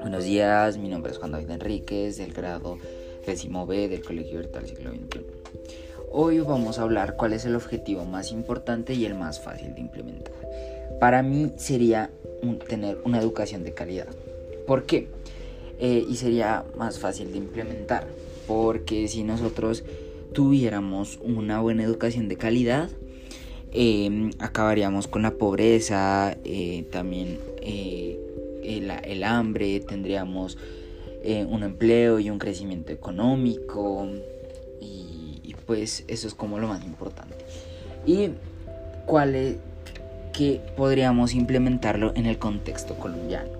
Buenos días, mi nombre es Juan David Enríquez, del grado décimo B del Colegio Virtual Siglo XXI. Hoy vamos a hablar cuál es el objetivo más importante y el más fácil de implementar. Para mí sería tener una educación de calidad. ¿Por qué? Eh, y sería más fácil de implementar. Porque si nosotros tuviéramos una buena educación de calidad, em, acabaríamos con la pobreza, eh, también eh, el, hambre, tendríamos un empleo y un crecimiento económico y, pues eso es como lo más importante. ¿Y cuál es, que podríamos implementarlo en el contexto colombiano?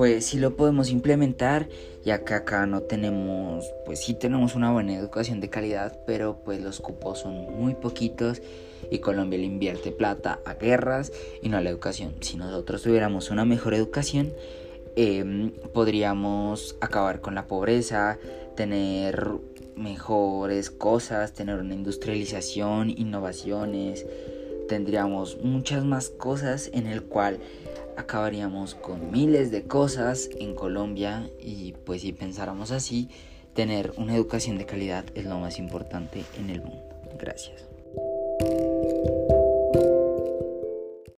Pues sí lo podemos implementar, ya que acá no tenemos, pues sí tenemos una buena educación de calidad, pero pues los cupos son muy poquitos y Colombia le invierte plata a guerras y no a la educación. Si nosotros tuviéramos una mejor educación, em, podríamos acabar con la pobreza, tener mejores cosas, tener una industrialización, innovaciones, tendríamos muchas más cosas en el cual acabaríamos con miles de cosas en Colombia y pues si pensáramos así, tener una educación de calidad es lo más importante en el mundo. Gracias.